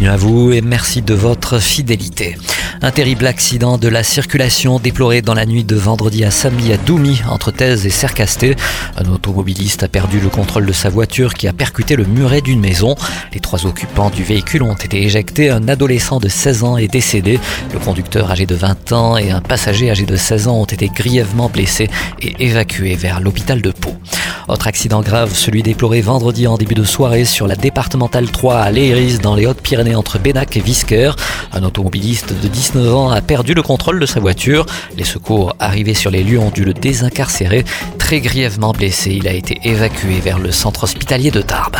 Bienvenue à vous et merci de votre fidélité. Un terrible accident de la circulation déploré dans la nuit de vendredi à samedi à Doumi, entre Thèse et Sercasté. Un automobiliste a perdu le contrôle de sa voiture qui a percuté le muret d'une maison. Les trois occupants du véhicule ont été éjectés. Un adolescent de 16 ans est décédé. Le conducteur âgé de 20 ans et un passager âgé de 16 ans ont été grièvement blessés et évacués vers l'hôpital de Pau. Autre accident grave, celui déploré vendredi en début de soirée sur la départementale 3 à Léris dans les Hautes-Pyrénées entre Bénac et Visquer. Un automobiliste de 19 ans a perdu le contrôle de sa voiture. Les secours arrivés sur les lieux ont dû le désincarcérer. Très grièvement blessé, il a été évacué vers le centre hospitalier de Tarbes.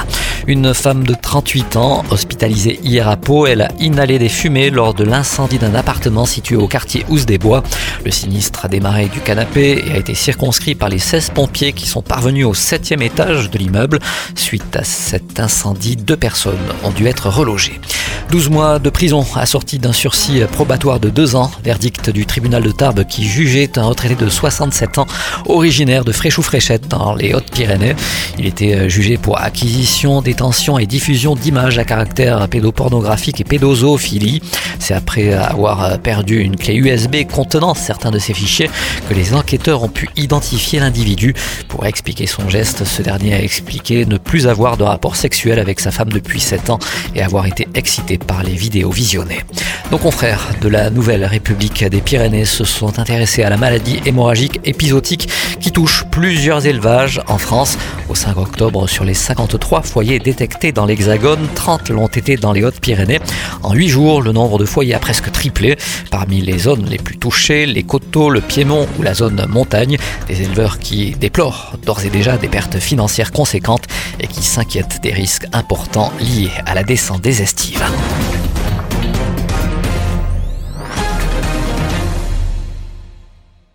Une femme de 38 ans, hospitalisée hier à Pau, elle a inhalé des fumées lors de l'incendie d'un appartement situé au quartier Housse des Bois. Le sinistre a démarré du canapé et a été circonscrit par les 16 pompiers qui sont parvenus au septième étage de l'immeuble. Suite à cet incendie, deux personnes ont dû être relogées. 12 mois de prison assorti d'un sursis probatoire de 2 ans. Verdict du tribunal de Tarbes qui jugeait un retraité de 67 ans originaire de Fréchou-Fréchette dans les Hautes-Pyrénées. Il était jugé pour acquisition, détention et diffusion d'images à caractère pédopornographique et pédozoophilie. C'est après avoir perdu une clé USB contenant certains de ces fichiers que les enquêteurs ont pu identifier l'individu. Pour expliquer son geste, ce dernier a expliqué ne plus avoir de rapport sexuel avec sa femme depuis 7 ans et avoir été excité par les vidéos visionnées. Nos confrères de la Nouvelle République des Pyrénées se sont intéressés à la maladie hémorragique épisodique qui touche plusieurs élevages en France. Au 5 octobre, sur les 53 foyers détectés dans l'Hexagone, 30 l'ont été dans les Hautes-Pyrénées. En 8 jours, le nombre de foyers a presque triplé. Parmi les zones les plus touchées, les coteaux, le Piémont ou la zone montagne, des éleveurs qui déplorent d'ores et déjà des pertes financières conséquentes et qui s'inquiètent des risques importants liés à la descente des estives.